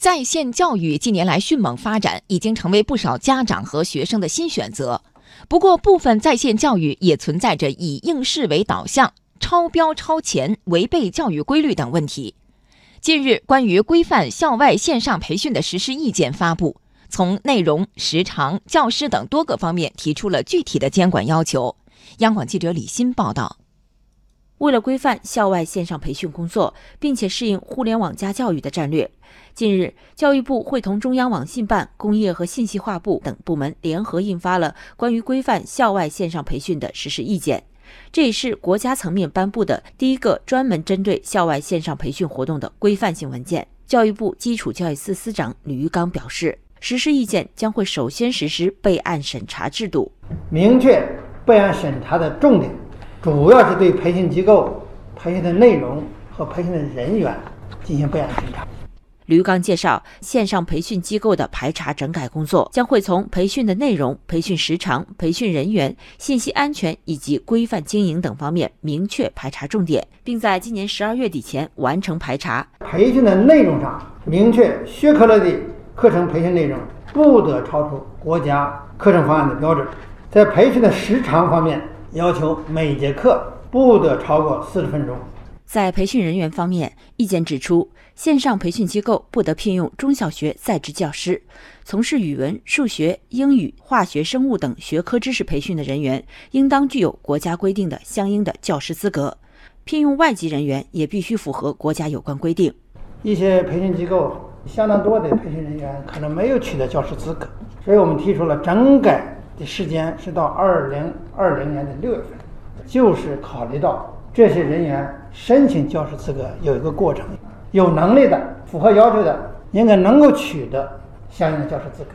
在线教育近年来迅猛发展，已经成为不少家长和学生的新选择。不过，部分在线教育也存在着以应试为导向、超标超前、违背教育规律等问题。近日，关于规范校外线上培训的实施意见发布，从内容、时长、教师等多个方面提出了具体的监管要求。央广记者李欣报道。为了规范校外线上培训工作，并且适应互联网加教育的战略，近日，教育部会同中央网信办、工业和信息化部等部门联合印发了关于规范校外线上培训的实施意见。这也是国家层面颁布的第一个专门针对校外线上培训活动的规范性文件。教育部基础教育司司长吕玉刚表示，实施意见将会首先实施备案审查制度，明确备案审查的重点。主要是对培训机构、培训的内容和培训的人员进行备案审查。吕刚介绍，线上培训机构的排查整改工作将会从培训的内容、培训时长、培训人员、信息安全以及规范经营等方面明确排查重点，并在今年十二月底前完成排查。培训的内容上，明确学科类的课程培训内容不得超出国家课程方案的标准。在培训的时长方面，要求每节课不得超过四十分钟。在培训人员方面，意见指出，线上培训机构不得聘用中小学在职教师，从事语文、数学、英语、化学、生物等学科知识培训的人员，应当具有国家规定的相应的教师资格。聘用外籍人员也必须符合国家有关规定。一些培训机构相当多的培训人员可能没有取得教师资格，所以我们提出了整改。的时间是到二零二零年的六月份，就是考虑到这些人员申请教师资格有一个过程，有能力的、符合要求的，应该能够取得相应的教师资格。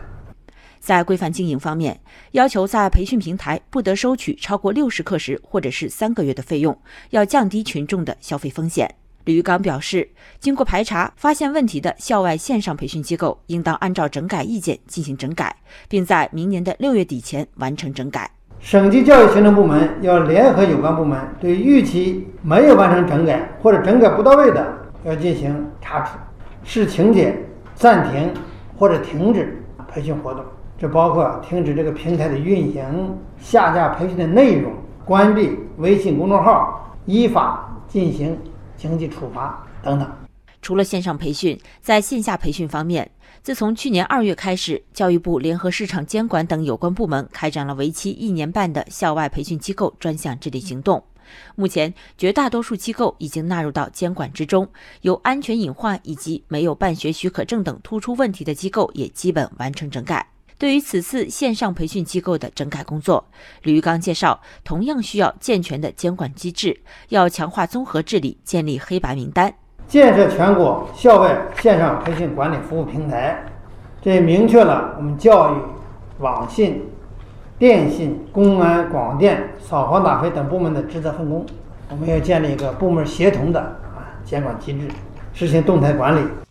在规范经营方面，要求在培训平台不得收取超过六十课时或者是三个月的费用，要降低群众的消费风险。吕玉刚表示，经过排查发现问题的校外线上培训机构，应当按照整改意见进行整改，并在明年的六月底前完成整改。省级教育行政部门要联合有关部门，对逾期没有完成整改或者整改不到位的，要进行查处，视情节暂停或者停止培训活动。这包括停止这个平台的运行、下架培训的内容、关闭微信公众号，依法进行。经济处罚等等。除了线上培训，在线下培训方面，自从去年二月开始，教育部联合市场监管等有关部门开展了为期一年半的校外培训机构专项治理行动。目前，绝大多数机构已经纳入到监管之中，有安全隐患以及没有办学许可证等突出问题的机构也基本完成整改。对于此次线上培训机构的整改工作，吕玉刚介绍，同样需要健全的监管机制，要强化综合治理，建立黑白名单，建设全国校外线上培训管理服务平台。这明确了我们教育、网信、电信、公安、广电、扫黄打非等部门的职责分工。我们要建立一个部门协同的啊监管机制，实行动态管理。